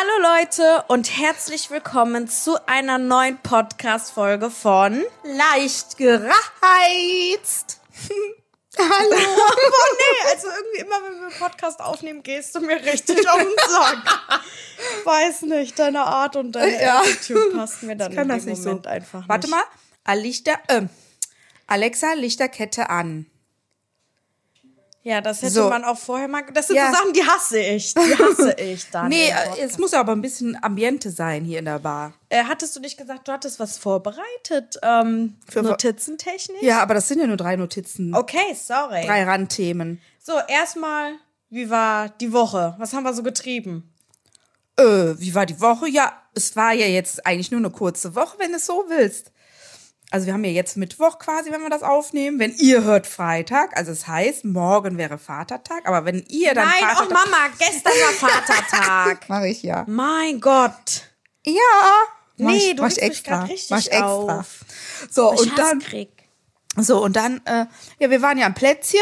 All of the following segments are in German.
Hallo Leute und herzlich willkommen zu einer neuen Podcast-Folge von Leicht gereizt. Hallo. oh nee, also irgendwie immer, wenn wir einen Podcast aufnehmen, gehst du mir richtig auf den Sack. Weiß nicht, deine Art und deine Ja. Attitude passt mir dann in das dem nicht Moment so. einfach nicht. Warte mal. Lichter, äh, Alexa, Lichterkette an. Ja, das hätte So. man auch vorher mal. Das sind Ja. so Sachen, die hasse ich. Die hasse ich dann. Nee, äh, es muss aber ein bisschen Ambiente sein hier in der Bar. Äh, hattest du nicht gesagt, du hattest was vorbereitet? Ähm, Für Notizentechnisch? Ja, aber das sind ja nur drei Notizen. Okay, sorry. Drei Randthemen. So, erstmal, wie war die Woche? Was haben wir so getrieben? Äh, wie war die Woche? Ja, es war ja jetzt eigentlich nur eine kurze Woche, wenn du es so willst. Also wir haben ja jetzt Mittwoch quasi, wenn wir das aufnehmen. Wenn ihr hört Freitag, also es heißt, morgen wäre Vatertag, aber wenn ihr dann Nein, oh Vatertag... Mama, gestern war Vatertag. Mach ich ja. mein Gott. Ja. Nee, ich, du mach regst ich mich extra. richtig mach ich extra. auf. So, Ich und dann, krieg. so, und dann, äh, ja, wir waren ja am Plätzchen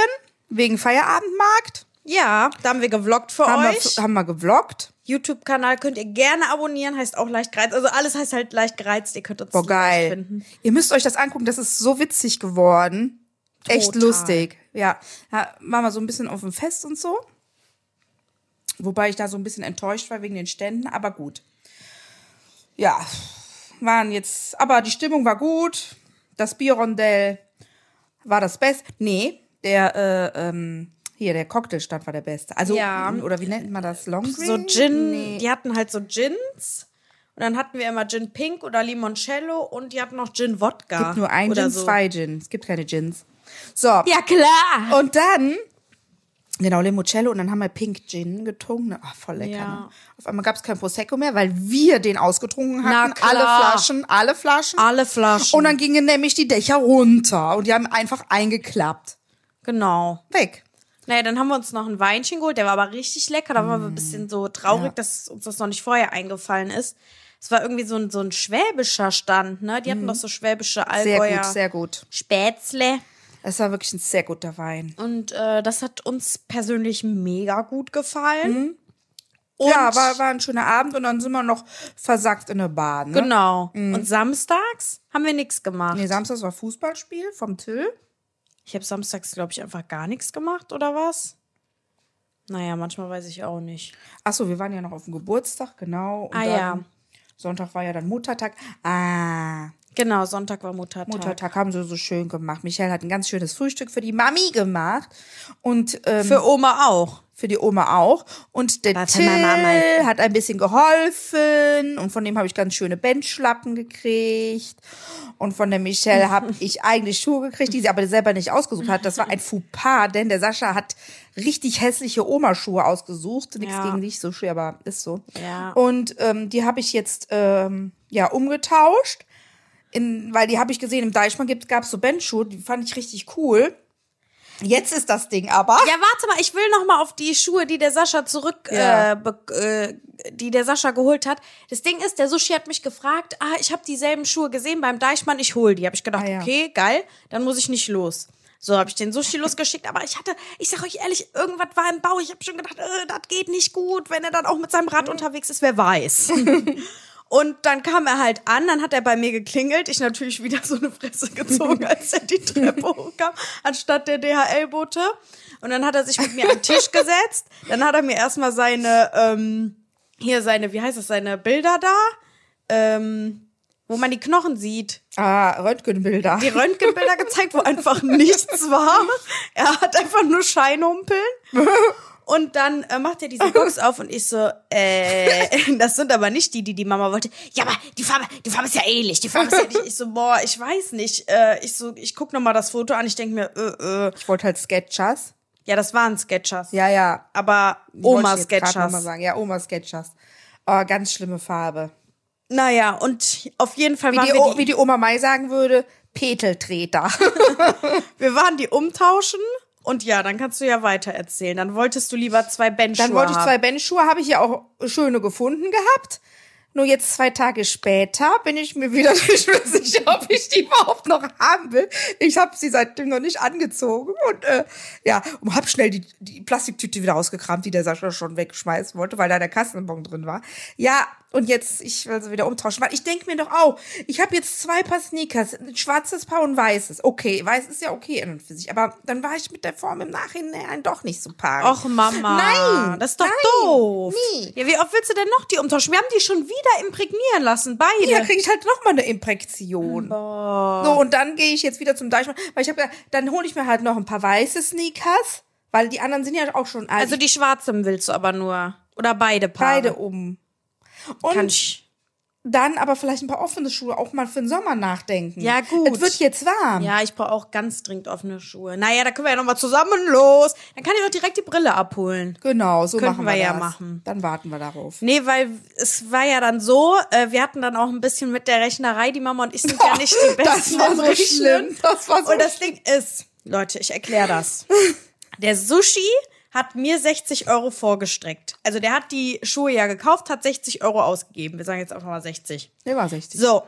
wegen Feierabendmarkt. Ja, da haben wir gevloggt für Haben euch. wir, haben wir gevloggt. YouTube-Kanal könnt ihr gerne abonnieren, heißt auch leicht gereizt. Also alles heißt halt leicht gereizt. Ihr könnt uns Boah, geil. finden. Ihr müsst euch das angucken, das ist so witzig geworden. Echt Total. lustig. Ja, da waren wir so ein bisschen auf dem Fest und so. Wobei ich da so ein bisschen enttäuscht war wegen den Ständen, aber gut. Ja, waren jetzt, aber die Stimmung war gut. Das Bierrondell war das Beste. Nee, der, äh, ähm, hier, der Cocktailstand war der beste. Also, Ja. oder wie nennt man das? Long So? Gin, Nee. die hatten halt so Gins. Und dann hatten wir immer Gin Pink oder Limoncello und die hatten noch Gin Wodka. Es gibt nur ein Gin, so. zwei Gin. Es gibt keine Gins. So. Ja, klar. Und dann, genau, Limoncello und dann haben wir Pink Gin getrunken. Ach, voll lecker. Ja. Ne? Auf einmal gab es kein Prosecco mehr, weil wir den ausgetrunken hatten. Alle Flaschen, alle Flaschen. Alle Flaschen. Und dann gingen nämlich die Dächer runter und die haben einfach eingeklappt. genau. Weg. Naja, dann haben wir uns noch ein Weinchen geholt, der war aber richtig lecker. Da waren wir ein bisschen so traurig, dass uns das noch nicht vorher eingefallen ist. Es war irgendwie so ein, so ein schwäbischer Stand, ne? Die hatten doch so schwäbische Mhm. Sehr Allgäuer gut, sehr gut. Spätzle. Es war wirklich ein sehr guter Wein. Und äh, das hat uns persönlich mega gut gefallen. Mhm. ja, war, war ein schöner Abend und dann sind wir noch versackt in der Bahn. Ne? genau. Und samstags haben wir nichts gemacht. Nee, Samstags war Fußballspiel vom Till. Ich habe samstags, glaube ich, einfach gar nichts gemacht, oder was? Naja, manchmal weiß ich auch nicht. Achso, wir waren ja noch auf dem Geburtstag, genau. Und Ah, ja. Sonntag war ja dann Muttertag. Ah, Genau, Sonntag war Muttertag. Muttertag haben sie so schön gemacht. Michael hat ein ganz schönes Frühstück für die Mami gemacht und ähm, für, Für Oma auch. die Oma auch. Und der War für Till Mama hat ein bisschen geholfen und von dem habe ich ganz schöne Benchschlappen gekriegt. Und von der Michelle habe ich eigentlich Schuhe gekriegt, die sie aber selber nicht ausgesucht hat. Das war ein Fauxpas, denn der Sascha hat richtig hässliche Oma-Schuhe ausgesucht. Nichts Ja. gegen dich, so schwer, aber ist so. Ja. Und ähm, die habe ich jetzt ähm, ja umgetauscht. In, weil die habe ich gesehen, im Deichmann gab es so Bandschuhe, die fand ich richtig cool. Jetzt ist das Ding aber. Ja, warte mal, ich will noch mal auf die Schuhe, die der Sascha zurück, Ja. äh, äh, die der Sascha geholt hat. Das Ding ist, der Sushi hat mich gefragt, ah, ich habe dieselben Schuhe gesehen beim Deichmann, ich hol die. Habe ich gedacht, Ah, ja. okay, geil, dann muss ich nicht los. So habe ich den Sushi losgeschickt, aber ich hatte, ich sag euch ehrlich, irgendwas war im Bauch. Ich habe schon gedacht, äh, das geht nicht gut, wenn er dann auch mit seinem Rad unterwegs ist, wer weiß. Und dann kam er halt an, dann hat er bei mir geklingelt. Ich natürlich wieder so eine Fresse gezogen, als er die Treppe hochkam, anstatt der DHL-Bote. Und dann hat er sich mit mir an den Tisch gesetzt. Dann hat er mir erstmal seine, ähm, hier seine, wie heißt das, seine Bilder da, ähm, wo man die Knochen sieht. Ah, Röntgenbilder. Die Röntgenbilder gezeigt, wo einfach nichts war. Er hat einfach nur Scheinhumpeln. Und dann äh, macht er diese Box auf und ich so, äh, das sind aber nicht die, die die Mama wollte. Ja, aber die Farbe, die Farbe ist ja ähnlich. Die Farbe ist ja ähnlich. Ich so, boah, ich weiß nicht. Äh, ich so, ich guck noch mal das Foto an. Ich denk mir, äh, äh. Ich wollte halt Sketchers. Ja, das waren Sketchers. Ja, ja. Aber Oma Sketchers. sagen. Ja, Oma Sketchers. Oh, ganz schlimme Farbe. Naja, und auf jeden Fall Wie waren die, wir die, wie die Oma Mai sagen würde, Peteltreter. wir waren die umtauschen. Und ja, dann kannst du ja weiter erzählen. Dann wolltest du lieber zwei Benchschuhe Dann wollte ich zwei Benchschuhe, habe ich ja auch schöne gefunden gehabt. Nur jetzt zwei Tage später bin ich mir wieder nicht mehr sicher, ob ich die überhaupt noch haben will. Ich habe sie seitdem noch nicht angezogen und äh, ja, und hab schnell die, die Plastiktüte wieder ausgekramt, die der Sascha schon wegschmeißen wollte, weil da der Kassenbon drin war. Ja, und jetzt, ich will sie wieder umtauschen. Weil ich denke mir doch auch, ich habe jetzt zwei Paar Sneakers, ein schwarzes Paar und weißes. Okay, weiß ist ja okay an und für sich. Aber dann war ich mit der Form im Nachhinein doch nicht so paar. Och, Mama. Nein, Das ist doch nein, doof. nee. Ja, wie oft willst du denn noch die umtauschen? Wir haben die schon wieder imprägnieren lassen, beide. Ja, kriege ich halt noch mal eine Impräktion. So, und dann gehe ich jetzt wieder zum Deichmann, weil ich habe dann hole ich mir halt noch ein paar weiße Sneakers, weil die anderen sind ja auch schon alt. also die schwarzen willst du aber nur. Oder beide Paare. beide um. Und Kann ich. Dann aber vielleicht ein paar offene Schuhe auch mal für den Sommer nachdenken. Ja, gut. Es wird jetzt warm. Ja, ich brauche auch ganz dringend offene Schuhe. Naja, da können wir ja nochmal zusammen los. Dann kann ich doch direkt die Brille abholen. Genau, so Könnten machen wir, wir ja das. machen. Dann warten wir darauf. Nee, weil es war ja dann so, äh, wir hatten dann auch ein bisschen mit der Rechnerei, die Mama und ich sind ja nicht die Das besten war im so Rechnen. schlimm. Das war so Und das Ding ist, Leute, ich erkläre das. Der Sushi hat mir 60 Euro vorgestreckt. Also der hat die Schuhe ja gekauft, hat 60 Euro ausgegeben. Wir sagen jetzt einfach mal 60. Der war 60. So.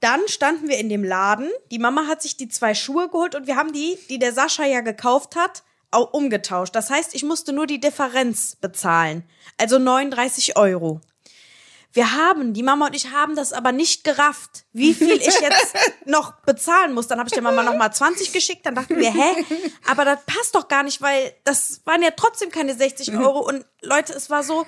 Dann standen wir in dem Laden. Die Mama hat sich die zwei Schuhe geholt und wir haben die, die der Sascha ja gekauft hat, auch umgetauscht. Das heißt, ich musste nur die Differenz bezahlen. Also 39 Euro. Wir haben, die Mama und ich haben das aber nicht gerafft, wie viel ich jetzt noch bezahlen muss. Dann habe ich der Mama noch mal 20 geschickt. Dann dachten wir, hä? Aber das passt doch gar nicht, weil das waren ja trotzdem keine 60 Euro. Und Leute, es war so,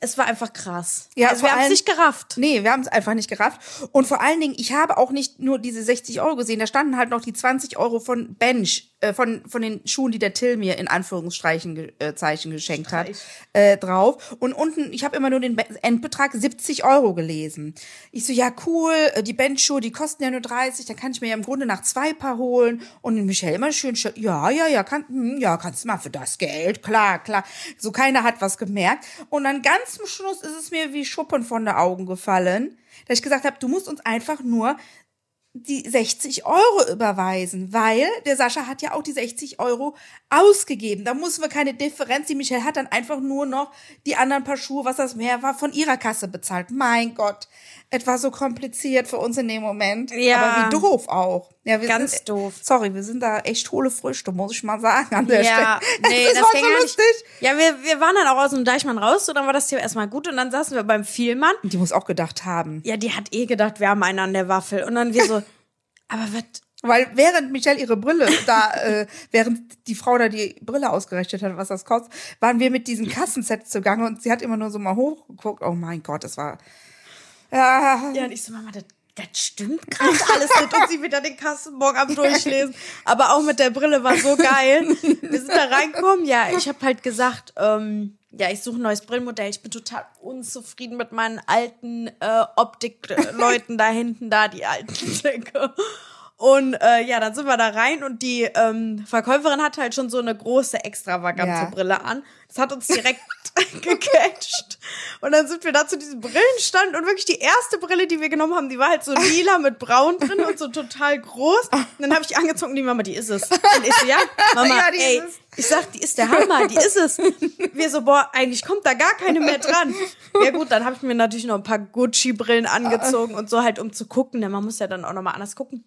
es war einfach krass. Ja, also wir haben es nicht gerafft. Nee, wir haben es einfach nicht gerafft. Und vor allen Dingen, ich habe auch nicht nur diese 60 Euro gesehen, da standen halt noch die 20 Euro von Bench, äh, von, von den Schuhen, die der Till mir in Anführungsstrichen ge- äh, Zeichen geschenkt hat, äh, drauf. Und unten, ich habe immer nur den Be- Endbetrag 70 Euro gelesen. Ich so, ja cool, äh, die Bench-Schuhe, die kosten ja nur 30, dann kann ich mir ja im Grunde nach zwei Paar holen. Und Michelle immer schön, schön ja, ja, ja, kann, hm, ja, kannst du mal für das Geld, klar, klar. So keiner hat was gemerkt. Und dann ganz zum Schluss ist es mir wie Schuppen von den Augen gefallen, dass ich gesagt habe, du musst uns einfach nur die 60 Euro überweisen, weil der Sascha hat ja auch die 60 Euro ausgegeben. Da mussten wir keine Differenz. Die Michelle hat dann einfach nur noch die anderen paar Schuhe, was das mehr war, von ihrer Kasse bezahlt. Mein Gott, etwas so kompliziert für uns in dem Moment. Ja. Aber wie doof auch. Ja, wir Ganz sind, doof. Sorry, wir sind da echt hohle Früchte, muss ich mal sagen an der Ja, Stelle. nee, das, das, war ging so lustig. nicht. Ja, wir, wir waren dann auch aus dem Deichmann raus, so dann war das Thema erstmal gut und dann saßen wir beim Vielmann. Die muss auch gedacht haben. Ja, die hat eh gedacht, wir haben einen an der Waffel. Und dann wir so, aber was? Weil während Michelle ihre Brille da, äh, während die Frau da die Brille ausgerechnet hat, was das kostet, waren wir mit diesen Kassensets zugange und sie hat immer nur so mal hochgeguckt. Oh mein Gott, das war. Ja, Ja, und ich so, Mama, das, das stimmt gerade alles mit und sie wieder den Kassenbon am Durchlesen. Aber auch mit der Brille war so geil. Wir sind da reingekommen. Ja, ich habe halt gesagt, ähm, ja, ich suche ein neues Brillenmodell. Ich bin total unzufrieden mit meinen alten äh, Optikleuten da hinten, da die alten Säcke. Und äh, ja, dann sind wir da rein und die ähm, Verkäuferin hat halt schon so eine große, extravagante Ja. Brille an. Das hat uns direkt gecatcht. Und dann sind wir da zu diesem Brillenstand und wirklich die erste Brille, die wir genommen haben, die war halt so lila mit braun drin und so total groß. Und dann habe ich angezogen die Mama, die ist es. Und ich so, ja, Mama, Ja, die ey, ist es. ich sag, die ist der Hammer, die ist es. Wir so, boah, eigentlich kommt da gar keine mehr dran. Ja gut, dann habe ich mir natürlich noch ein paar Gucci-Brillen angezogen und so halt, um zu gucken. Denn man muss ja dann auch nochmal anders gucken.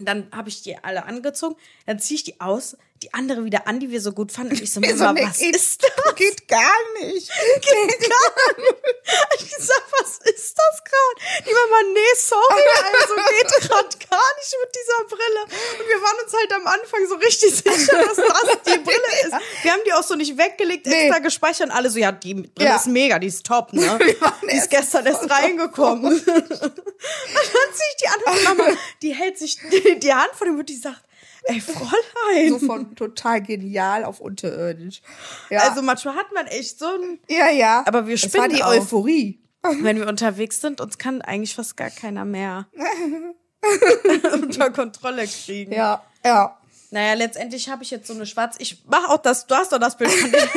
Dann habe ich die alle angezogen, dann ziehe ich die aus, die andere wieder an, die wir so gut fanden. Und ich so, so Mama, eine was geht- ist das? Geht gar nicht. Geht gar nicht. Ich sag, was ist das gerade? Die Mama, nee, sorry, also geht gerade gar nicht mit dieser Brille. Und wir waren uns halt am Anfang so richtig sicher, dass das die Brille ist. Wir haben die auch so nicht weggelegt, Nee. extra gespeichert und alle so, ja, die Brille Ja. ist mega, die ist top, ne? Die ist gestern erst reingekommen. und dann zieh ich die an und die Mama, die hält sich die, die Hand vor dem Mund, die sagt, ey, Fräulein. So von total genial auf unterirdisch. Ja, Also manchmal hat man echt so ein ja, ja. aber wir Es war spinnen die. Euphorie. wenn wir unterwegs sind, uns kann eigentlich fast gar keiner mehr unter Kontrolle kriegen. Ja, ja. Naja, letztendlich habe ich jetzt so eine schwarze. Ich mache auch das, du hast doch das Bild von dir.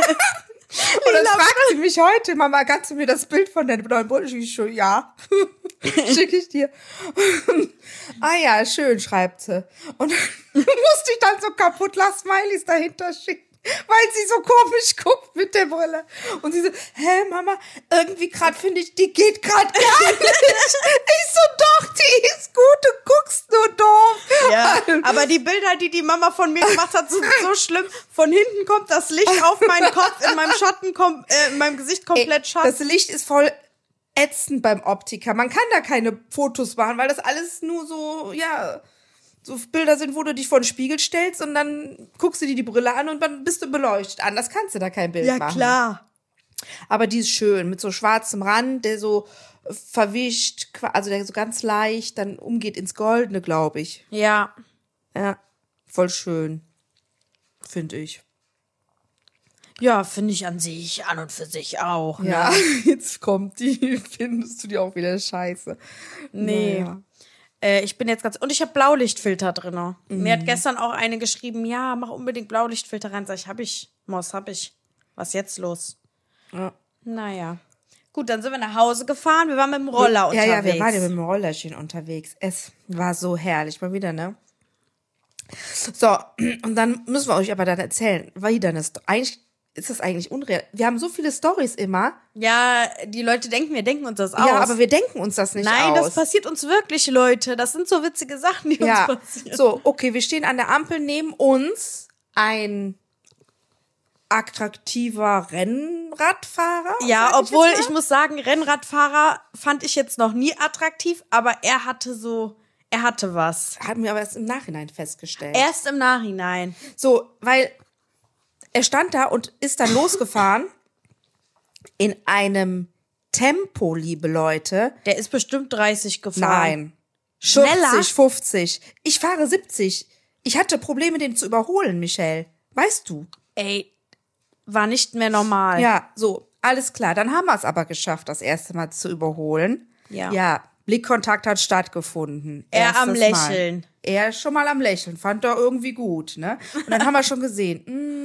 Und dann fragt sie mich heute, Mama, kannst du mir das Bild von deinem neuen so, ja. Schicke ich dir. ah ja, schön, schreibt sie. Und musste ich dann so kaputt lass Smileys dahinter schicken. weil sie so komisch guckt mit der Brille. Und sie so, hä, Mama, irgendwie gerade finde ich, die geht gerade gar nicht. Ich so, doch, die ist gut, du guckst nur doof. Ja, aber die Bilder, die die Mama von mir gemacht hat, sind so schlimm. Von hinten kommt das Licht auf meinen Kopf, in meinem Schatten, kom äh, in meinem Gesicht komplett Schatten. Das Licht ist voll ätzend beim Optiker. Man kann da keine Fotos machen, weil das alles nur so, ja, so Bilder sind, wo du dich vor den Spiegel stellst und dann guckst du dir die Brille an und dann bist du beleuchtet. Anders kannst du da kein Bild Ja, machen. klar. Aber die ist schön, mit so schwarzem Rand, der so verwischt, also der so ganz leicht dann umgeht ins Goldene, glaube ich. Ja. Ja, voll schön. Finde ich. Ja, finde ich an sich, an und für sich auch. Ne? Ja, jetzt kommt die, findest du die auch wieder scheiße. Nee. Naja. Äh, ich bin jetzt ganz. Und ich habe Blaulichtfilter drin. Mir Mhm. hat gestern auch eine geschrieben, ja, mach unbedingt Blaulichtfilter rein. Sag ich, hab ich. Moss, hab ich. Was jetzt los? Ja. Naja. Gut, dann sind wir nach Hause gefahren. Wir waren mit dem Roller ja, unterwegs. Ja, wir waren ja mit dem Rollerchen unterwegs. Es war so herrlich. Mal wieder, ne? So, und dann müssen wir euch aber dann erzählen, wieder eine Sto- Eigentlich ist das eigentlich unreal. Wir haben so viele Stories immer. Ja, die Leute denken, wir denken uns das aus. Ja, aber wir denken uns das nicht Nein, aus. das passiert uns wirklich, Leute. Das sind so witzige Sachen, die ja, uns passieren. so, okay, wir stehen an der Ampel neben uns ein attraktiver Rennradfahrer. Ja, obwohl ich mal. muss sagen, Rennradfahrer fand ich jetzt noch nie attraktiv, aber er hatte so, er hatte was. haben wir aber erst im Nachhinein festgestellt. Erst im Nachhinein. So, weil er stand da und ist dann losgefahren in einem Tempo, liebe Leute. Der ist bestimmt 30 gefahren. Nein. Schneller? 50, 50. Ich fahre 70. Ich hatte Probleme, den zu überholen, Michelle. Weißt du? Ey, war nicht mehr normal. Ja, so, alles klar. Dann haben wir es aber geschafft, das erste Mal zu überholen. Ja. Ja, Blickkontakt hat stattgefunden. Er am Erstes Mal. Lächeln. Er ist schon mal am Lächeln, fand er irgendwie gut, ne? Und dann haben wir schon gesehen, mm,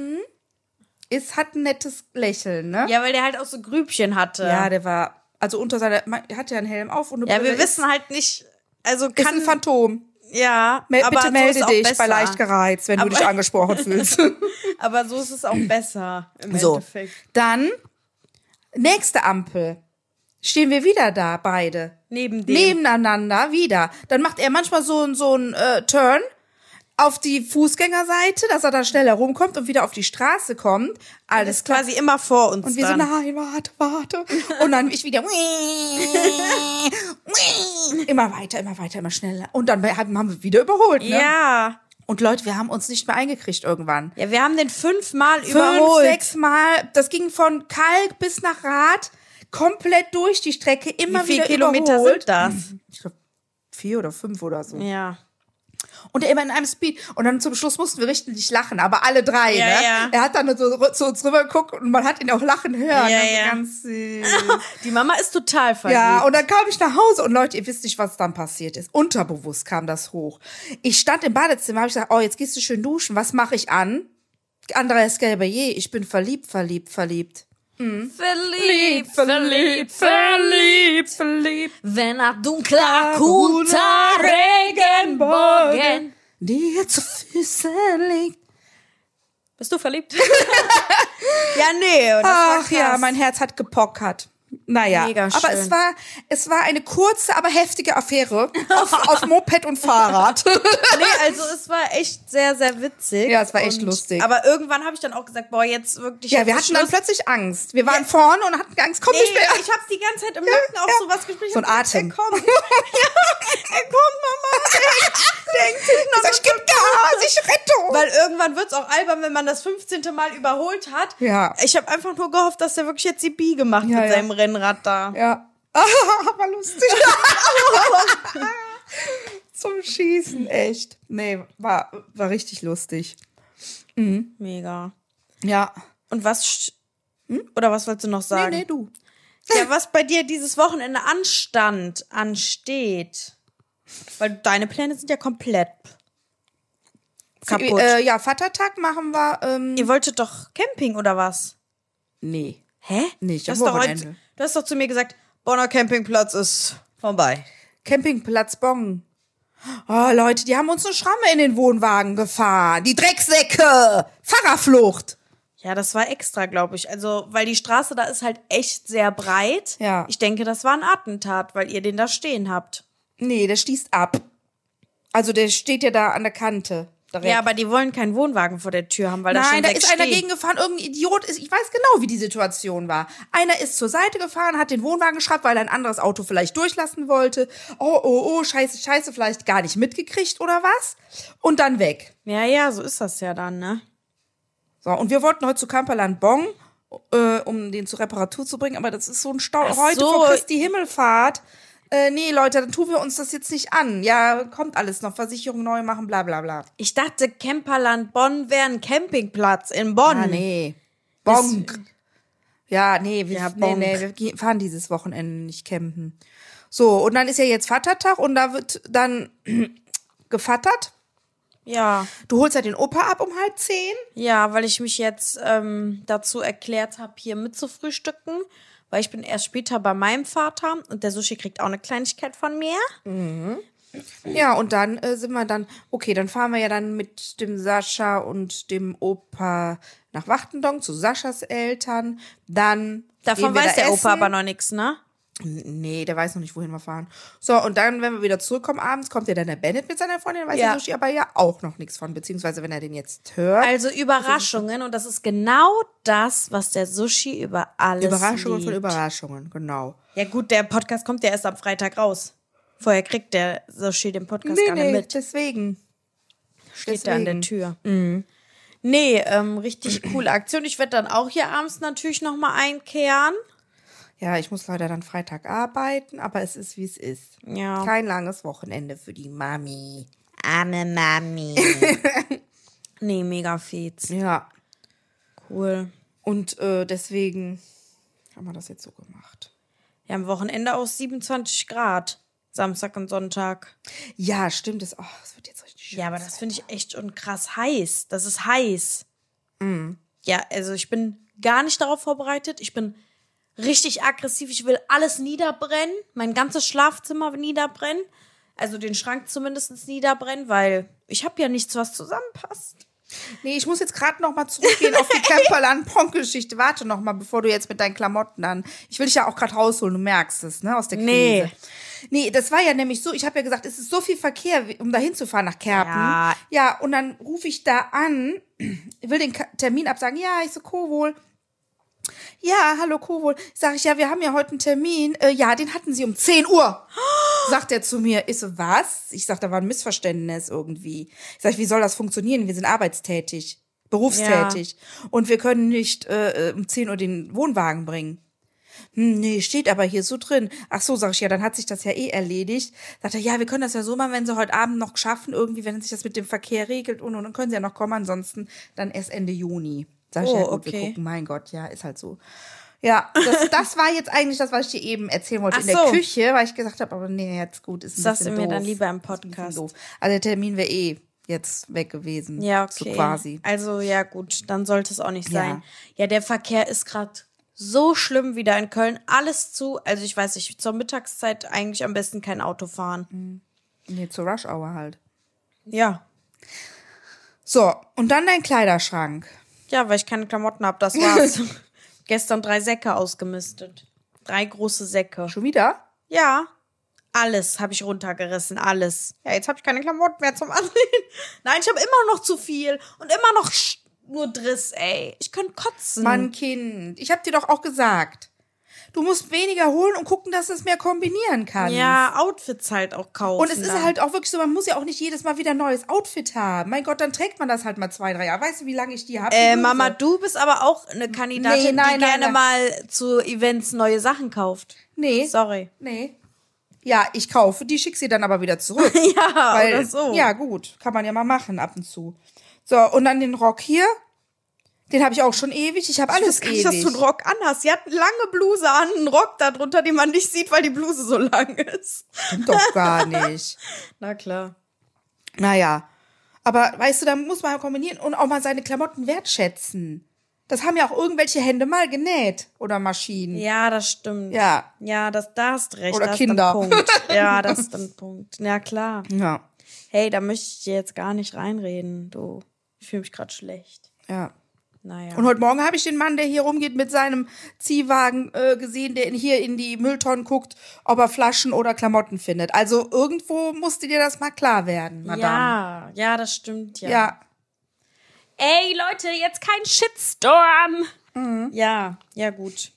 es hat ein nettes Lächeln, ne? Ja, weil der halt auch so Grübchen hatte. Ja, der war, also unter seiner, er hatte ja einen Helm auf und eine Ja, Brille wir wissen halt nicht, also ist, kann, ist ein Phantom. ja, Mel aber bitte so melde ist auch dich besser. bei leicht gereizt, wenn Aber- du dich angesprochen fühlst. Aber so ist es auch besser im so, Endeffekt. dann nächste Ampel. Stehen wir wieder da, beide. Neben dem. Nebeneinander, wieder. Dann macht er manchmal so, so einen äh, Turn auf die Fußgängerseite, dass er da schneller rumkommt und wieder auf die Straße kommt. Alles klar. quasi immer vor uns Und wir dann. so, nein, warte, warte. Und dann ich wieder. immer weiter, immer weiter, immer schneller. Und dann haben wir wieder überholt. Ne? ja. Und Leute, wir haben uns nicht mehr eingekriegt irgendwann. Ja, wir haben den fünfmal Fünf, überholt. sechs Mal. Das ging von Kalk bis nach Rad komplett durch die Strecke. Immer Wie viele wieder Kilometer überholt. sind das? Ich glaube, vier oder fünf oder so. Ja. Und immer in einem Speed. Und dann zum Schluss mussten wir richtig lachen, aber alle drei, Ja, ne? ja. Er hat dann so zu uns rüber geguckt und man hat ihn auch lachen hören. Ja, also ja. Ganz süß. Die Mama ist total verliebt. Ja, und dann kam ich nach Hause und Leute, ihr wisst nicht, was dann passiert ist. Unterbewusst kam das hoch. Ich stand im Badezimmer, habe ich gesagt, oh, jetzt gehst du schön duschen. Was mache ich an? Andreas Gelber-Je, ich bin verliebt, verliebt, verliebt. Verliebt, verliebt, verliebt, verliebt. Wenn nach dunkler, guter Regenbogen. Dir zu Füßen liegt. Bist du verliebt? ja, nee. Ach ja, mein Herz hat gepockert. Naja, Mega aber schön. es war, es war eine kurze, aber heftige Affäre auf, auf Moped und Fahrrad. Nee, also es war echt sehr, sehr witzig. Ja, es war echt lustig. Aber irgendwann habe ich dann auch gesagt, boah, jetzt wirklich. Ja, wir hatten dann Schluss. plötzlich Angst. Wir waren vorne und hatten Angst, komm nicht Nee, mehr. ich habe die ganze Zeit im Nacken auch ja. so was gespielt. So ein Atem. Er ja, er kommt, Mama. Der hängt hinten Ich, ich geb Gas, ich rette. Weil irgendwann wird's auch albern, wenn man das 15. Mal überholt hat. Ja. Ich habe einfach nur gehofft, dass der wirklich jetzt die Biege macht Ja, mit ja. seinem Rennrad da. Ja. war lustig. Zum Schießen, echt. Nee, war, war richtig lustig. Mega. Ja. Und was sch- oder was wolltest du noch Nee, sagen? nee, du. Ja, was bei dir dieses Wochenende anstand, ansteht. Weil deine Pläne sind ja komplett kaputt. Äh, ja, Vatertag machen wir. Ähm, Ihr wolltet doch Camping oder was? nee. Hä? Nicht du am Wochenende. heute, du hast doch zu mir gesagt, Bonner Campingplatz ist vorbei. Campingplatz Bonn. Oh, Leute, die haben uns eine Schramme in den Wohnwagen gefahren. Die Drecksäcke. Fahrerflucht. Ja, das war extra, glaube ich. Also, weil die Straße da ist halt echt sehr breit. Ja. Ich denke, das war ein Attentat, weil ihr den da stehen habt. Nee, der schließt ab. Also der steht ja da an der Kante. Direkt. Ja, aber die wollen keinen Wohnwagen vor der Tür haben, weil da schon Nein, da sechs ist einer gegengefahren, irgendein Idiot ist, ich weiß genau, wie die Situation war. Einer ist zur Seite gefahren, hat den Wohnwagen geschraubt, weil er ein anderes Auto vielleicht durchlassen wollte. Oh, oh, oh, scheiße, scheiße, vielleicht gar nicht mitgekriegt oder was. Und dann weg. Ja, ja, so ist das ja dann, ne? So, und wir wollten heute zu Kamperland Bong, äh, um den zur Reparatur zu bringen, aber das ist so ein Stau. Ach heute so. vor Christi Himmelfahrt. Äh, nee, Leute, dann tun wir uns das jetzt nicht an. Ja, kommt alles noch, Versicherung neu machen, bla bla bla. Ich dachte, Camperland Bonn wäre ein Campingplatz in Bonn. Ah, nee. Bong. Ja, nee, wir, Ja, nee, Bonk. nee, wir fahren dieses Wochenende nicht campen. So, und dann ist ja jetzt Vatertag und da wird dann gevattert. Ja, Du holst ja den Opa ab um halb zehn. ja, weil ich mich jetzt ähm, dazu erklärt habe, hier mitzufrühstücken, weil ich bin erst später bei meinem Vater und der Sushi kriegt auch eine Kleinigkeit von mir. Ja, und dann äh, sind wir dann, okay, dann fahren wir ja dann mit dem Sascha und dem Opa nach Wachtendong zu Saschas Eltern. Dann. Davon weiß da der essen. Opa aber noch nichts, ne? Nee, der weiß noch nicht, wohin wir fahren. So, und dann, wenn wir wieder zurückkommen abends, kommt ja dann der Bennett mit seiner Freundin, weiß Ja. der Sushi aber ja auch noch nichts von, beziehungsweise wenn er den jetzt hört. Also Überraschungen und das ist genau das, was der Sushi über alles Überraschungen liebt. von Überraschungen, genau. Ja gut, der Podcast kommt ja erst am Freitag raus. Vorher kriegt der Sushi den Podcast Nee, gar nicht nee, mit. deswegen. Steht da an der deswegen. Mhm. Tür. Nee, ähm, richtig coole Aktion. Ich werde dann auch hier abends natürlich noch mal einkehren. Ja, ich muss leider dann Freitag arbeiten, aber es ist, wie es ist. Ja. Kein langes Wochenende für die Mami. Arme Mami. nee, mega fetz. Ja. Cool. Und äh, deswegen haben wir das jetzt so gemacht. Ja, am Wochenende aus 27 Grad. Samstag und Sonntag. Ja, stimmt. Es, oh, es wird jetzt richtig schön. Ja, aber das finde ich echt schon krass heiß. Das ist heiß. Ja, also ich bin gar nicht darauf vorbereitet. Ich bin richtig aggressiv. Ich will alles niederbrennen. Mein ganzes Schlafzimmer niederbrennen. Also den Schrank zumindest niederbrennen, weil ich habe ja nichts, was zusammenpasst. Nee, ich muss jetzt gerade noch mal zurückgehen auf die Camperland-Pong-Geschichte. Warte noch mal, bevor du jetzt mit deinen Klamotten an. Ich will dich ja auch gerade rausholen, du merkst es, ne, aus der Krise. Nee. Nee, das war ja nämlich so, ich habe ja gesagt, es ist so viel Verkehr, um da hinzufahren nach Kerpen. Ja. ja, und dann rufe ich da an, will den Termin absagen. Ja, ich so, Kowohl. Ja, hallo Kowohl. Sag ich, ja, wir haben ja heute einen Termin. Äh, ja, den hatten sie um 10 Uhr. Sagt er zu mir. Ich so, was? Ich sag, da war ein Missverständnis irgendwie. Ich sag, wie soll das funktionieren? Wir sind arbeitstätig, berufstätig. Und wir können nicht äh, äh, um 10 Uhr den Wohnwagen bringen. Hm, nee, steht aber hier so drin. Ach so, sag ich, ja, dann hat sich das ja eh erledigt. Sagt er, ja, wir können das ja so machen, wenn sie heute Abend noch schaffen, irgendwie, wenn sich das mit dem Verkehr regelt und, und dann können sie ja noch kommen, ansonsten dann erst Ende Juni. Sag ich, Oh, ja, gut, wir okay. gucken, mein Gott, ja, ist halt so. Ja, das, das war jetzt eigentlich das, was ich dir eben erzählen wollte Ach in der so. Küche, weil ich gesagt habe, aber nee, jetzt gut, ist ein Sagst bisschen du mir dann lieber im Podcast. Also der Termin wäre eh jetzt weg gewesen. Ja, okay. So quasi. Also ja, gut, dann sollte es auch nicht Ja. sein. Ja, der Verkehr ist gerade so schlimm wieder in Köln. Alles zu. Also ich weiß nicht, zur Mittagszeit eigentlich am besten kein Auto fahren. Nee, zur Rush Hour halt. Ja. So, und dann dein Kleiderschrank. Ja, weil ich keine Klamotten habe, das war's. Gestern drei Säcke ausgemistet. Drei große Säcke. Schon wieder? Ja. Alles habe ich runtergerissen, alles. Ja, jetzt habe ich keine Klamotten mehr zum Anziehen. Nein, ich habe immer noch zu viel und immer noch nur Driss, ey. Ich könnte kotzen. Mann, Kind, ich hab dir doch auch gesagt. Du musst weniger holen und gucken, dass du es mehr kombinieren kannst. Ja, Outfits halt auch kaufen. Und es ist dann. halt auch wirklich so, man muss ja auch nicht jedes Mal wieder ein neues Outfit haben. Mein Gott, dann trägt man das halt mal zwei, drei Jahre. Weißt du, wie lange ich die habe? Äh, Mama, du bist aber auch eine Kandidatin, Nee, nein, die nein, gerne nein. mal zu Events neue Sachen kauft. Nee. Sorry. Nee. Ja, ich kaufe, die schick sie dann aber wieder zurück. Ja, Weil, oder so. Ja, gut. Kann man ja mal machen ab und zu. So, und dann den Rock hier. Den habe ich auch schon ewig. Ich habe Ich alles ewig. dass du einen Rock anhast. Sie hat eine lange Bluse an, einen Rock darunter, den man nicht sieht, weil die Bluse so lang ist. Stimmt doch gar nicht. Na klar. Naja. Aber weißt du, da muss man ja kombinieren und auch mal seine Klamotten wertschätzen. Das haben ja auch irgendwelche Hände mal genäht oder Maschinen. Ja, das stimmt. Ja. Ja, das, da hast recht. Oder da hast Kinder. Punkt. Ja, das ist ein Punkt. Ja, klar. Ja. Hey, da möchte ich dir jetzt gar nicht reinreden, du. Ich fühle mich gerade schlecht. Ja. Naja. Und heute Morgen habe ich den Mann, der hier rumgeht mit seinem Ziehwagen äh, gesehen, der in, hier in die Mülltonnen guckt, ob er Flaschen oder Klamotten findet. Also irgendwo musste dir das mal klar werden, Madame. ja, ja, das stimmt, ja. Ja. Ey, Leute, jetzt kein Shitstorm. Mhm. Ja, ja, gut.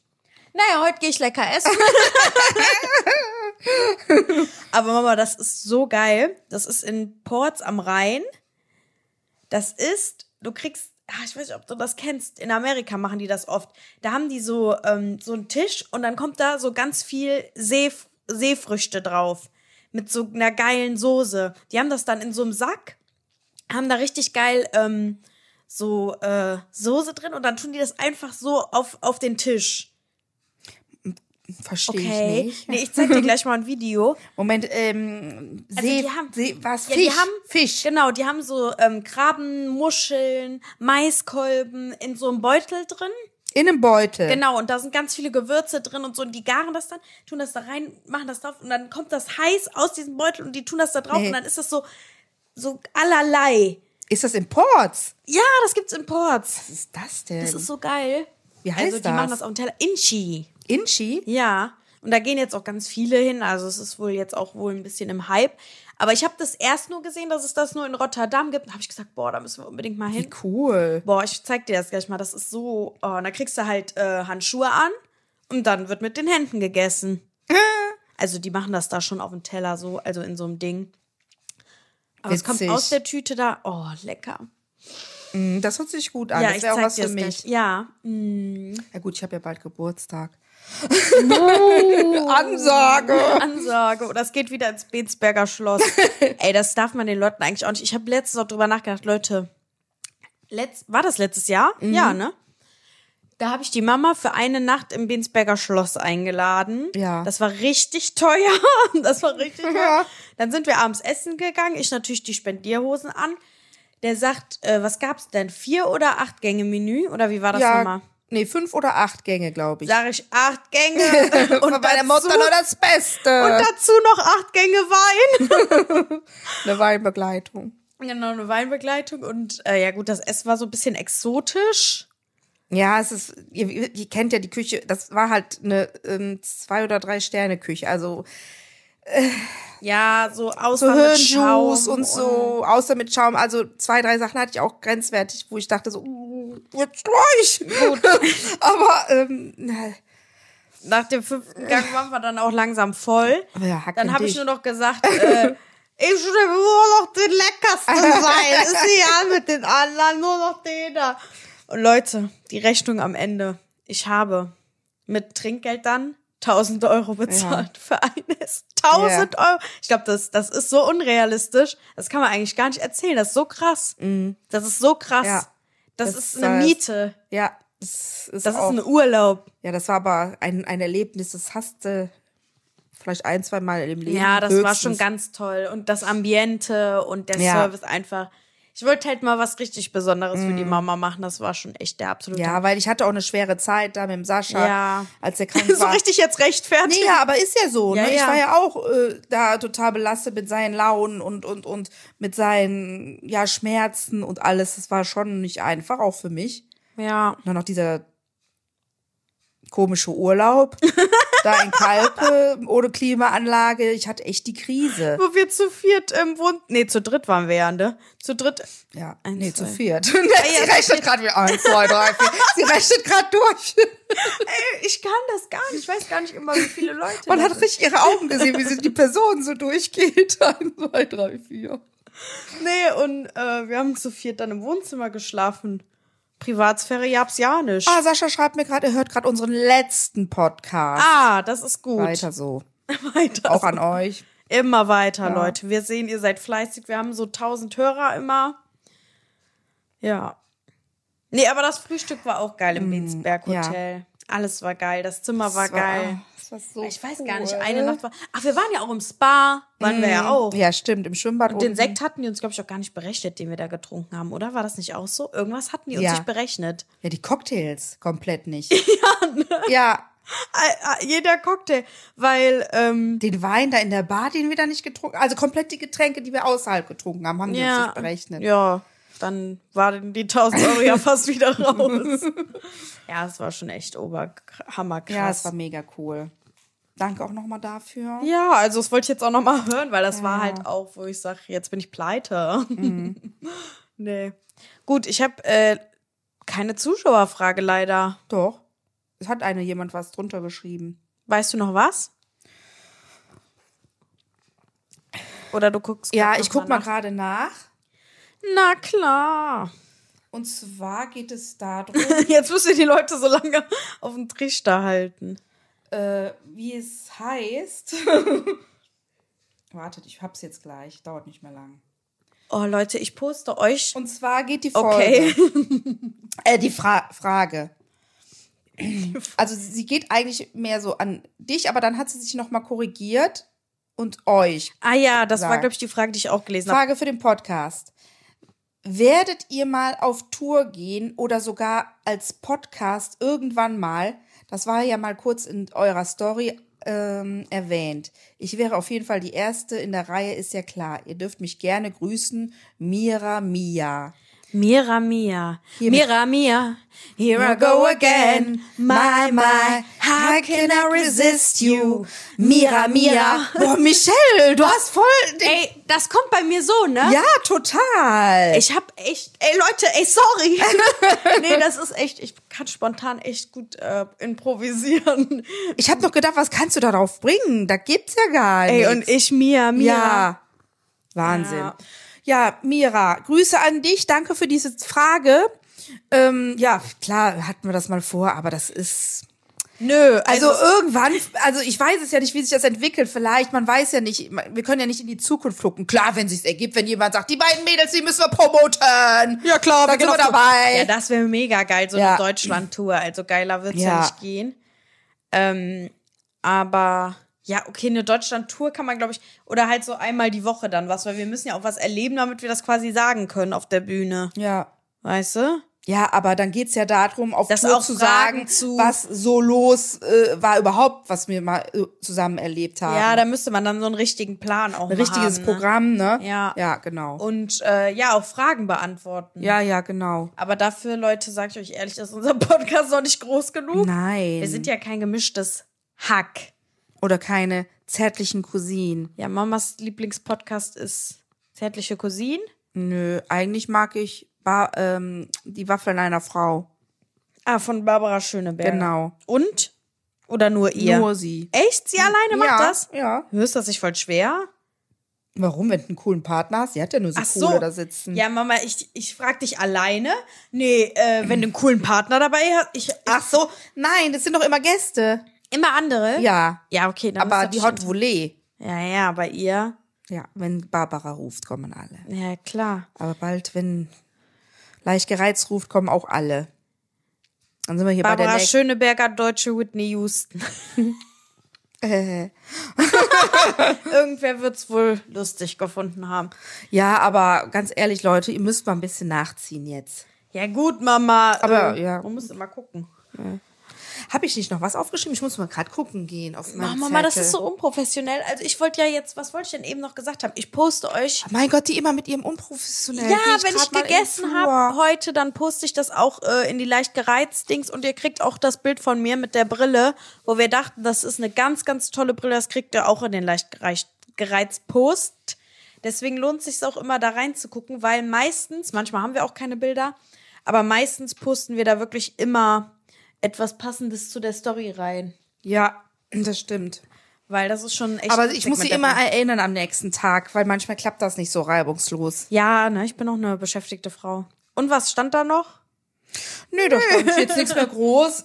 Naja, heute gehe ich lecker essen. Aber Mama, das ist so geil. Das ist in Ports am Rhein. Das ist, du kriegst, ah, ich weiß nicht, ob du das kennst, in Amerika machen die das oft. Da haben die so, ähm, so einen Tisch und dann kommt da so ganz viel See, Seefrüchte drauf. Mit so einer geilen Soße. Die haben das dann in so einem Sack, haben da richtig geil ähm, so äh, Soße drin und dann tun die das einfach so auf, auf den Tisch. Verstehe Okay. ich nicht. Nee, ich zeig dir gleich mal ein Video. Moment, ähm, Also See, die haben- See, was? Ja, Fisch? die haben Fisch. Genau, die haben so ähm, Krabben, Muscheln, Maiskolben in so einem Beutel drin. In einem Beutel. Genau, und da sind ganz viele Gewürze drin und so. Und die garen das dann, tun das da rein, machen das drauf und dann kommt das heiß aus diesem Beutel und die tun das da drauf Nee. und dann ist das so, so allerlei. Ist das Imports? Ja, das gibt's in Ports. Was ist das denn? Das ist so geil. Wie heißt also, die das? machen das auf dem Teller. Inchi. Inchi? Ja. Und da gehen jetzt auch ganz viele hin. Also es ist wohl jetzt auch wohl ein bisschen im Hype. Aber ich habe das erst nur gesehen, dass es das nur in Rotterdam gibt. Da habe ich gesagt, boah, da müssen wir unbedingt mal hin. Wie cool. Boah, ich zeig dir das gleich mal. Das ist so. Oh, und da kriegst du halt äh, Handschuhe an und dann wird mit den Händen gegessen. Also die machen das da schon auf dem Teller so, also in so einem Ding. Aber es kommt Witzig. aus der Tüte da. Oh, lecker. Mm, Das hört sich gut an. ja, das ich wäre auch was dir für mich. gleich. Ja. Mm. Ja gut, ich habe ja bald Geburtstag. Ansage. Ansage. Oder es geht wieder ins Bensberger Schloss. Ey, das darf man den Leuten eigentlich auch nicht. Ich habe letztens noch drüber nachgedacht, Leute. Letzt, war das letztes Jahr? Mhm. Ja, ne? Da habe ich die Mama für eine Nacht im Bensberger Schloss eingeladen. Ja. Das war richtig teuer. Das war richtig teuer. Ja. Dann sind wir abends essen gegangen. Ich natürlich die Spendierhosen an. Der sagt, äh, was gab's denn? Vier oder acht Gänge Menü? Oder wie war das Ja, nochmal? Nee, fünf oder acht Gänge, glaube ich. Sag ich acht Gänge. und bei der Mutter nur das Beste. und dazu noch acht Gänge Wein. Eine Weinbegleitung. genau, eine Weinbegleitung. Und äh, ja gut, das Essen war so ein bisschen exotisch. Ja, es ist, ihr, ihr kennt ja die Küche, das war halt eine ähm, zwei- oder drei Sterne Küche, also Ja, so so außer mit Hirnjuice Schaum und so, außer mit Schaum. Also zwei, drei Sachen hatte ich auch grenzwertig, wo ich dachte so, uh, jetzt gleich. Gut. Aber ähm, na, Nach dem fünften Gang waren wir dann auch langsam voll. Ja, dann habe ich nur noch gesagt, äh, ich will nur noch den leckersten sein. Ist ja mit den anderen nur noch den da. Und Leute, die Rechnung am Ende. Ich habe mit Trinkgeld dann 1000 Euro bezahlt für eines. 1000 Euro. Ich glaube, das, das ist so unrealistisch. Das kann man eigentlich gar nicht erzählen. Das ist so krass. Das ist so krass. Ja. Das, Das ist eine Miete. ja, das ist Das ist auch, ein Urlaub. ja, das war aber ein, ein Erlebnis, das hast du vielleicht ein, zwei Mal im Leben. Ja, das war höchstens. schon ganz toll. Und das Ambiente und der Ja. Service einfach. Ich wollte halt mal was richtig Besonderes für die Mama machen. Das war schon echt der absolute. Ja, weil ich hatte auch eine schwere Zeit da mit dem Sascha, Ja. als er krank so war. richtig jetzt rechtfertigt. Nee, ja, aber ist ja so. Ja, ne? Ich ja. war ja auch äh, da total belastet mit seinen Launen und, und, und mit seinen ja, Schmerzen und alles. Das war schon nicht einfach, auch für mich. Ja. Und dann noch dieser komische Urlaub da in Kalpe ohne Klimaanlage. Ich hatte echt die Krise. Wo wir zu viert im Wohn... Nee, zu dritt waren wir ja, ne? Zu dritt. Ja, Eins, nee, zu zwei. viert. ja, Sie rechnet gerade wieder. Eins, zwei, drei, vier. Sie rechnet gerade durch. Ey, ich kann das gar nicht. Ich weiß gar nicht immer, wie viele Leute. Man hat richtig ihre Augen gesehen, wie sie die Person so durchgeht. Eins, zwei, drei, vier. Nee, und äh, wir haben zu viert dann im Wohnzimmer geschlafen. Privatsphäre gab's ja nicht. Ah, Sascha schreibt mir gerade, er hört gerade unseren letzten Podcast. Ah, das ist gut. Weiter so. Weiter. Auch an euch. Immer weiter, Ja. Leute. Wir sehen, ihr seid fleißig. Wir haben so 1000 Hörer immer. Ja. Nee, aber das Frühstück war auch geil im Bensberg Mm, ja. Hotel. Alles war geil. Das Zimmer war Das war- geil. Das war so Ich weiß cool. gar nicht, eine Nacht war. Ach, wir waren ja auch im Spa. Waren wir ja auch. Ja, stimmt, im Schwimmbad. Und den unten. Sekt hatten die uns, glaube ich, auch gar nicht berechnet, den wir da getrunken haben, oder? War das nicht auch so? Irgendwas hatten die uns Ja. nicht berechnet. Ja, die Cocktails komplett nicht. Ja, ne? ja, Ah, ah, Jeder Cocktail, weil, ähm, den Wein da in der Bar, den wir da nicht getrunken Also komplett die Getränke, die wir außerhalb getrunken haben, haben die uns nicht berechnet. ja. Dann waren die 1000 Euro ja fast wieder raus. Ja, es war schon echt oberhammerkrass. Ja, es war mega cool. Danke auch nochmal dafür. Ja, also das wollte ich jetzt auch noch mal hören, weil das war halt auch, wo ich sage, jetzt bin ich pleite. nee. Gut, ich habe äh, keine Zuschauerfrage leider. Doch. Es hat eine jemand was drunter geschrieben. Weißt du noch was? Oder du guckst Ja, ich guck mal gerade nach. Na klar. Und zwar geht es darum, Jetzt müssen die Leute so lange auf dem Trichter halten. äh, wie es heißt. Wartet, ich hab's jetzt gleich. Dauert nicht mehr lang. Oh Leute, ich poste euch. Und zwar geht die Folge. Okay. Äh, die Fra Frage. Also sie geht eigentlich mehr so an dich, aber dann hat sie sich nochmal korrigiert und euch. Ah ja, das war, Sag. glaube ich, die Frage, die ich auch gelesen habe. Frage für den Podcast. Werdet ihr mal auf Tour gehen oder sogar als Podcast irgendwann mal? Das war ja mal kurz in eurer Story ähm, erwähnt. Ich wäre auf jeden Fall die Erste in der Reihe, ist ja klar. Ihr dürft mich gerne grüßen. Mira Mia. Mira Mia. Mira Mia. Here I go again. My, my. How can I resist you? Mira Mia. Boah, Michelle, du hast voll Ey, das kommt bei mir so, ne? Ja, total. Ich hab echt, ey Leute, ey, sorry. nee, das ist echt, ich kann spontan echt gut äh, improvisieren. Ich habe noch gedacht, was kannst du darauf bringen? Da gibt's ja gar nichts. Ey, und ich, Mia, Mia. Ja. Wahnsinn. Ja. Ja. Mira, Grüße an dich. Danke für diese Frage. Ähm, ja, klar hatten wir das mal vor, aber das ist. Nö, Also, also, irgendwann, also ich weiß es ja nicht, wie sich das entwickelt. Vielleicht, man weiß ja nicht, wir können ja nicht in die Zukunft gucken. Klar, wenn sich's ergibt, wenn jemand sagt, die beiden Mädels, die müssen wir promoten. ja klar, dann sind wir auf Tour. dabei. Ja, das wäre mega geil, so Ja. eine Deutschland-Tour. Also geiler wird's ja. Ja. nicht gehen. Ähm, aber ja, okay, eine Deutschland-Tour kann man, glaube ich, oder halt so einmal die Woche dann was, weil wir müssen ja auch was erleben, damit wir das quasi sagen können auf der Bühne. ja. Weißt du? Ja, aber dann geht's ja darum, auf Das Tour auch zu sagen, zu- was so los äh, war überhaupt, was wir mal äh, zusammen erlebt haben. Ja, da müsste man dann so einen richtigen Plan auch Ein mal richtiges haben, ne? Programm, ne? Ja. Ja, genau. Und äh, ja, auch Fragen beantworten. ja, ja, genau. Aber dafür, Leute, sag ich euch ehrlich, ist unser Podcast noch nicht groß genug. Nein. Wir sind ja kein gemischtes Hack. Oder keine zärtlichen Cousinen. Ja, Mamas Lieblingspodcast ist Zärtliche Cousine. Nö, eigentlich mag ich ba ähm, die Waffeln einer Frau. Ah, von Barbara Schöneberger. Genau. Und? Oder nur ihr? Nur sie. Echt? Sie alleine macht ja, das? Ja. Hörst du das nicht voll schwer? Warum, wenn du einen coolen Partner hast? Sie hat ja nur so Ach coole so. da sitzen. Ja, Mama, ich, ich frag dich alleine. Nee, äh, wenn du einen coolen Partner dabei hast. Ich, ich, Ach so, nein, das sind doch immer Gäste. Immer andere? Ja. Ja, okay. Dann Aber die Hot Volley. Ja, ja, bei ihr. Ja, wenn Barbara ruft, kommen alle. Ja, klar. Aber bald, wenn leicht gereizt ruft, kommen auch alle. Dann sind wir hier bei Barbara der nächsten. Schöneberger, deutsche Whitney Houston. Äh, Irgendwer wird's wohl lustig gefunden haben. ja, aber ganz ehrlich, Leute, ihr müsst mal ein bisschen nachziehen jetzt. Ja, gut, Mama. Aber, äh, ja. Man muss immer gucken. Habe ich nicht noch was aufgeschrieben? Ich muss mal gerade gucken gehen auf meinem Mama, das ist so unprofessionell. Also ich wollte ja jetzt, was wollte ich denn eben noch gesagt haben? Ich poste euch. Mein Gott, die immer mit ihrem unprofessionellen. Ja, Geh wenn ich gegessen habe heute, dann poste ich das auch äh, in die leicht gereizt Dings und ihr kriegt auch das Bild von mir mit der Brille, wo wir dachten, das ist eine ganz, ganz tolle Brille. Das kriegt ihr auch in den leicht gereizt, gereizt Post. Deswegen lohnt es sich auch immer da reinzugucken, weil meistens, manchmal haben wir auch keine Bilder, aber meistens posten wir da wirklich immer etwas Passendes zu der Story rein. Ja, das stimmt. Weil das ist schon echt. Aber ich muss sie immer erinnern am nächsten Tag, weil manchmal klappt das nicht so reibungslos. Ja, ne, ich bin auch eine beschäftigte Frau. Und was stand da noch? Nö, da stand jetzt nichts mehr groß.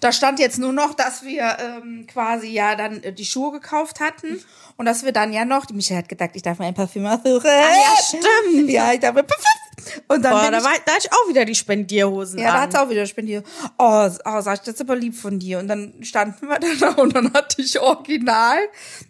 Da stand jetzt nur noch, dass wir ähm, quasi ja dann äh, die Schuhe gekauft hatten und dass wir dann ja noch, die Michelle hat gedacht, ich darf mir ein Parfüm aussuchen. ja, stimmt. Ja, ich darf mir Parfüm. Und dann Boah, bin da, ich war, da hatte ich auch wieder die Spendierhosen Ja, da an. hat sie auch wieder spendiert. Oh, oh, sag ich, das ist aber lieb von dir. Und dann standen wir da und dann hatte ich original,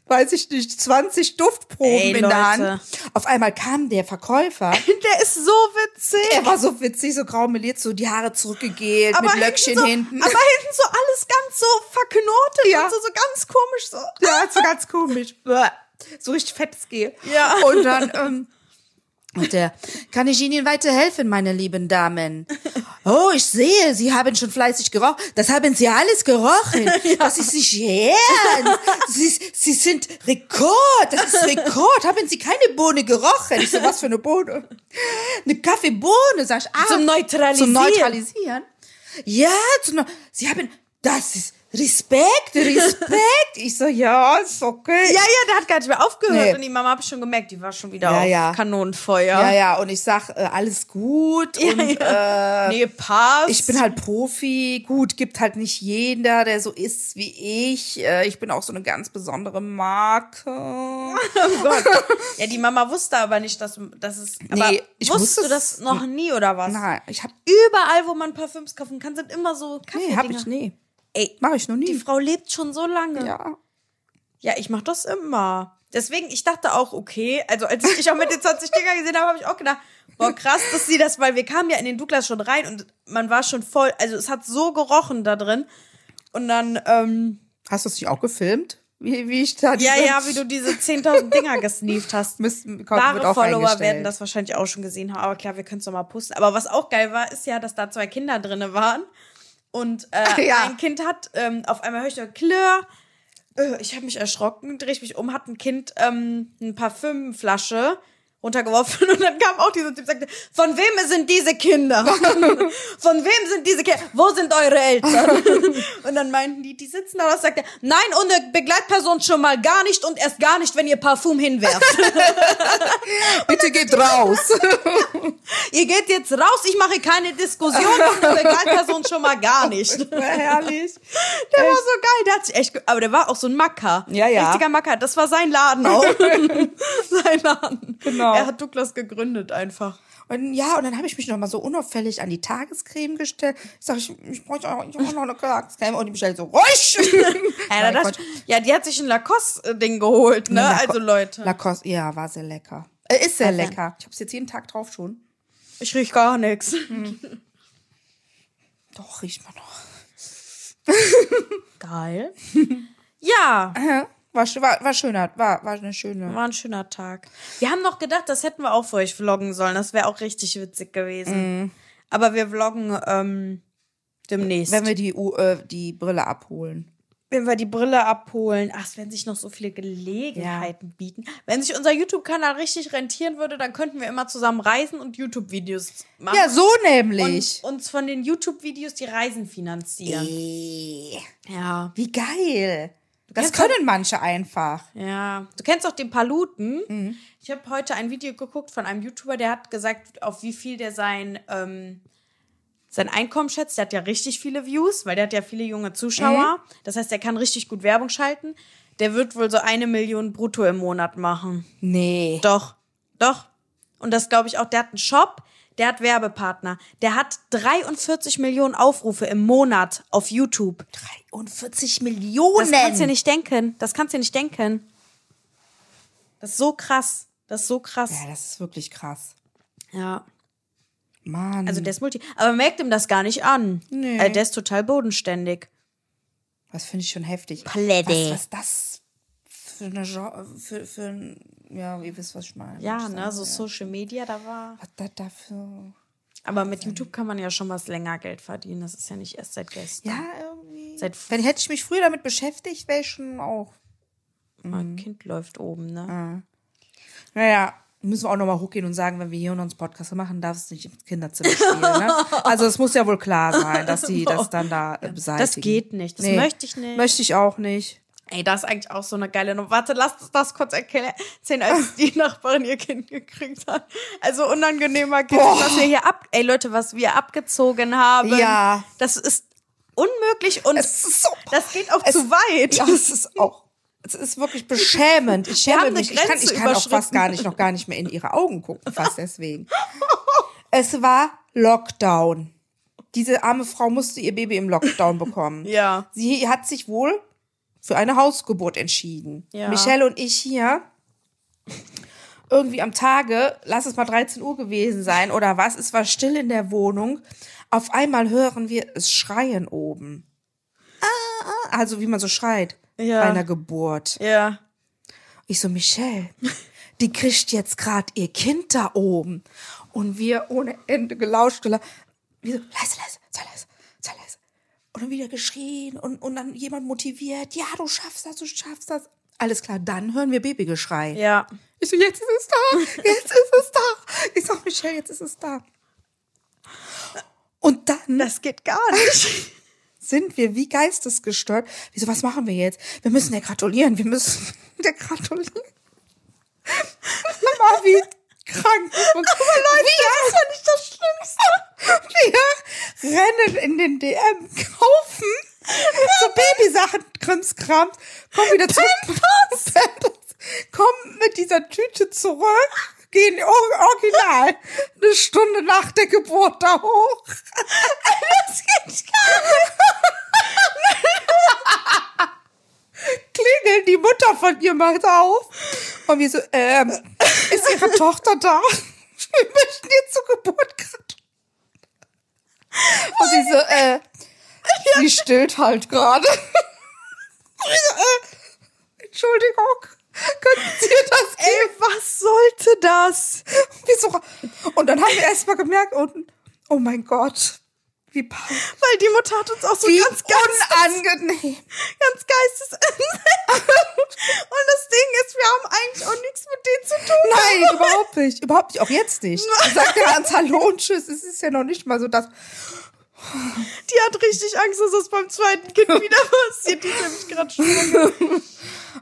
weiß ich nicht, 20 Duftproben Ey, in der Hand. Auf einmal kam der Verkäufer. Der ist so witzig. Er war so witzig, so graumeliert, so die Haare zurückgegelt, mit Löckchen so, hinten. Aber hinten so alles ganz so verknotet Ja. und so, so ganz komisch so. Ja, so ganz komisch. So richtig fettes Gel. Ja. Und dann, ähm, Und der, kann ich Ihnen weiterhelfen, meine lieben Damen? Oh, ich sehe, Sie haben schon fleißig gerochen. Das haben Sie alles gerochen. Das ist nicht ernst. Sie, Sie sind Rekord. Das ist Rekord. Haben Sie keine Bohne gerochen? Ich so, was für eine Bohne? Eine Kaffeebohne, sag ich. Ah, Zum Neutralisieren. Zum Neutralisieren. Ja, zum Sie haben, das ist Respekt, Respekt. Ich so, ja, ist okay. Ja, ja, der hat gar nicht mehr aufgehört. Nee. Und die Mama habe ich schon gemerkt, die war schon wieder Ja, auf ja. Kanonenfeuer. Ja, ja, und ich sag, äh, alles gut und Äh, nee, passt. ich bin halt Profi. Gut, gibt halt nicht jeder, der so ist wie ich. Äh, ich bin auch so eine ganz besondere Marke. Oh Gott. Ja, die Mama wusste aber nicht, dass, dass es. Aber Nee, ich wusstest wusste du das noch nie oder was? Nein, ich hab, Überall, wo man Parfüms kaufen kann, sind immer so Kaffee. nee, hab ich nie. Ey, Mach ich noch nie. die Frau lebt schon so lange. ja. Ja, ich mach das immer. Deswegen, ich dachte auch, okay, also als ich dich auch mit den 20 Dinger gesehen habe, habe ich auch gedacht, boah, krass, dass sie das, weil wir kamen ja in den Douglas schon rein und man war schon voll, also es hat so gerochen da drin. Und dann, ähm, Hast du es nicht auch gefilmt? Wie, wie ich da ja, ja, wie du diese 10.000 Dinger gesneeft hast. Müssen, wird Wahre auch Follower werden das wahrscheinlich auch schon gesehen haben, aber klar, wir können es mal posten. Aber was auch geil war, ist ja, dass da zwei Kinder drinne waren. Und äh, Ja. ein Kind hat, ähm, auf einmal höre ich nur Klirr. Äh, ich habe mich erschrocken, drehe ich mich um, hat ein Kind ähm, eine Parfümflasche runtergeworfen und dann kam auch dieser Typ sagte, von wem sind diese Kinder? von wem sind diese Kinder? Wo sind eure Eltern? und dann meinten die, die sitzen da, und sagt er, nein, und eine Begleitperson schon mal gar nicht und erst gar nicht, wenn ihr Parfüm hinwerft. Bitte geht raus. ihr geht jetzt raus, ich mache keine Diskussion und eine Begleitperson schon mal gar nicht. Herrlich. Der war so geil, der hat sich echt, aber der war auch so ein Macker. Ja, ja. Richtiger Macker, das war sein Laden auch. sein Laden. Genau. Er hat Douglas gegründet einfach. Und ja, und dann habe ich mich noch mal so unauffällig an die Tagescreme gestellt. Ich sag, ich, ich brauche auch, ich brauch noch eine Tagescreme. Und die bestellt so, ruhig! Ja, das, ja, die hat sich ein Lacoste-Ding geholt, ne? Laco- also Leute. Lacoste, ja, war sehr lecker. Äh, ist sehr denn? lecker. Ich habe es jetzt jeden Tag drauf schon. Ich riech gar nichts. Doch, riecht man noch. Geil. ja, Ja, War, war, war schöner, war, war eine schöne. war ein schöner Tag. Wir haben noch gedacht, das hätten wir auch für euch vloggen sollen. Das wäre auch richtig witzig gewesen. Aber wir vloggen ähm, demnächst. Wenn wir die, äh, die Brille abholen. wenn wir die Brille abholen, ach, es werden sich noch so viele Gelegenheiten bieten. Wenn sich unser YouTube-Kanal richtig rentieren würde, dann könnten wir immer zusammen reisen und YouTube-Videos machen. Ja, so nämlich. und uns von den YouTube-Videos die Reisen finanzieren. Äh, Ja. Wie geil. Das können manche einfach. Ja. Du kennst auch den Paluten. Mhm. Ich habe heute ein Video geguckt von einem YouTuber, der hat gesagt, auf wie viel der sein, ähm, sein Einkommen schätzt. Der hat ja richtig viele Views, weil der hat ja viele junge Zuschauer. Mhm. Das heißt, der kann richtig gut Werbung schalten. Der wird wohl so eine Million brutto im Monat machen. Nee. Doch, doch. Und das glaube ich auch. Der hat einen Shop, der hat Werbepartner. Der hat 43 Millionen Aufrufe im Monat auf YouTube. 43 Millionen. Das kannst du dir nicht denken. Das kannst du dir nicht denken. Das ist so krass. Das ist so krass. Ja, das ist wirklich krass. Ja. Mann. Also der ist Multi. Aber merkt ihm das gar nicht an. Nee. Äh, der ist total bodenständig. das finde ich schon heftig. Palette. Was, was das für eine Genre, für, für ein, ja, ihr wisst, was ich meine. Ja, Ich ne, sag, so ja. Social Media, da war. Was das dafür. Aber mit YouTube kann man ja schon was länger Geld verdienen. Das ist ja nicht erst seit gestern. Ja, irgendwie. Seit Wenn hätte ich mich früher damit beschäftigt, wäre ich schon auch. mein Kind läuft oben, ne? Naja, müssen wir auch nochmal hochgehen und sagen, wenn wir hier uns Podcast machen, darfst du nicht im Kinderzimmer spielen. Ne? Also es muss ja wohl klar sein, dass die das dann da äh, beseitigen. Das geht nicht. Das möchte ich nicht. Möchte ich auch nicht. Ey, das ist eigentlich auch so eine geile Nummer. Warte, lass uns das kurz erklären, als die Nachbarin ihr Kind gekriegt hat. Also unangenehmer Kind, Boah. was wir hier ab, ey Leute, was wir abgezogen haben. Ja. Das ist unmöglich und so. das geht auch es, zu weit. Ja, es ist auch. Es ist wirklich beschämend. Ich schäme mich. Ich kann, ich kann auch fast gar nicht, noch gar nicht mehr in ihre Augen gucken, fast deswegen. Es war Lockdown. Diese arme Frau musste ihr Baby im Lockdown bekommen. Ja. Sie hat sich wohl für eine Hausgeburt entschieden. Ja. Michelle und ich hier irgendwie am Tage, lass es mal 13 Uhr gewesen sein oder was, es war still in der Wohnung. Auf einmal hören wir es schreien oben. Ah, ah, also wie man so schreit Ja. bei einer Geburt. Ja. Ich so, Michelle, die kriegt jetzt gerade ihr Kind da oben. Und wir ohne Ende gelauscht, gela wir so, leise, leise, sei leise, sei leise. Und dann wieder geschrien und, und dann jemand motiviert, ja, du schaffst das, du schaffst das. Alles klar, dann hören wir Babygeschrei. Ja. Ich so, jetzt ist es da, jetzt ist es da. Ich sag, Michelle, jetzt ist es da. Und dann Das geht gar nicht. sind wir wie geistesgestört. Wieso, was machen wir jetzt? Wir müssen der gratulieren, wir müssen der gratulieren. Mama, krank. Und Aber Leute, wir, das ist ja nicht das Schlimmste. Wir rennen in den DM, kaufen so Babysachen, Krimskrams, kommen wieder zurück. Pampers. Kommen mit dieser Tüte zurück, gehen or- original eine Stunde nach der Geburt da hoch. Das geht gar Klingeln, die Mutter von ihr macht auf. Und wir so, ähm, ist ihre Tochter da? Wir möchten ihr zur Geburt gratulieren. Und sie so, äh, sie stillt halt gerade. Äh, Entschuldigung, können Sie ihr das Ey, geben? was sollte das? Und dann haben wir erst mal gemerkt, und, oh mein Gott, wie, pa- Weil die Mutter hat uns auch so wie ganz geistes, unangenehm. ganz geistes. Und das Ding ist, wir haben eigentlich auch nichts mit denen zu tun. Nein, überhaupt nicht. Überhaupt nicht. Auch jetzt nicht. Sagst ja ans Hallo und Tschüss. Es ist ja noch nicht mal so, dass. Die hat richtig Angst, dass das beim zweiten Kind wieder passiert. Die ist nämlich gerade schwanger.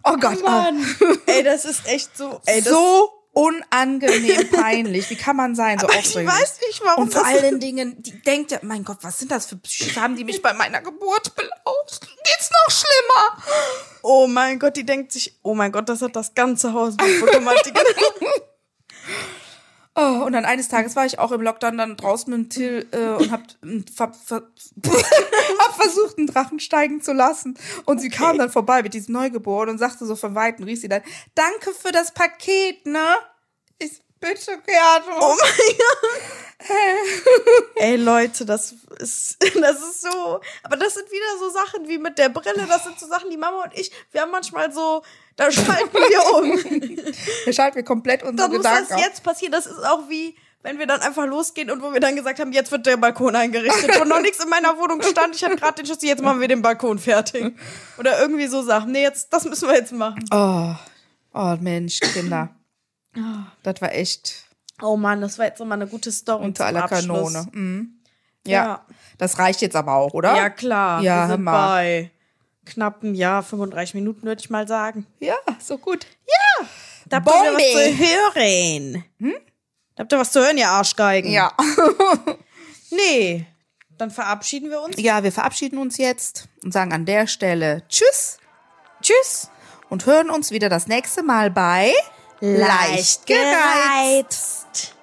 Oh Gott. ah. Mann. Ey, das ist echt so. Ey, das, so unangenehm peinlich. Wie kann man sein? So Aber ich aufdringlich. weiß nicht, warum Und vor allen Dingen, die denkt ja, mein Gott, was sind das für Psychos? Haben die mich bei meiner Geburt belauscht? Geht's noch schlimmer? Oh mein Gott, die denkt sich, oh mein Gott, das hat das ganze Haus gedacht. Oh, und dann eines Tages war ich auch im Lockdown dann draußen mit dem Till äh, und hab, ver, ver, hab versucht, einen Drachen steigen zu lassen. Und sie kam dann vorbei mit diesem Neugeborenen und sagte so von Weitem, rief sie dann, danke für das Paket, ne? Ich bitte gerne. Oh mein Gott. Ey, Leute, das ist, das ist so. Aber das sind wieder so Sachen wie mit der Brille. Das sind so Sachen, die Mama und ich, wir haben manchmal so, da schalten wir um. Wir schalten wir komplett unsere Dann muss das Gedanken jetzt passieren. Das ist auch wie, wenn wir dann einfach losgehen und wo wir dann gesagt haben, jetzt wird der Balkon eingerichtet. Und noch nichts in meiner Wohnung stand. Ich hatte gerade den Schlüssel, jetzt machen wir den Balkon fertig. Oder irgendwie so Sachen. Nee, jetzt, das müssen wir jetzt machen. Oh, oh Mensch, Kinder. Das war echt Oh Mann, das war jetzt nochmal eine gute Story. unter aller Abschluss. Kanone. Mhm. Ja, Ja. das reicht jetzt aber auch, oder? Ja, klar. Ja, wir sind mal. bei knapp einem Jahr, 35 Minuten, würde ich mal sagen. Ja, so gut. Da habt ihr wieder was zu hören. Hm? Habt ihr was zu hören, ihr Arschgeigen. Ja. Nee. Dann verabschieden wir uns. Ja, wir verabschieden uns jetzt und sagen an der Stelle Tschüss Tschüss. und hören uns wieder das nächste Mal bei Leicht gereizt.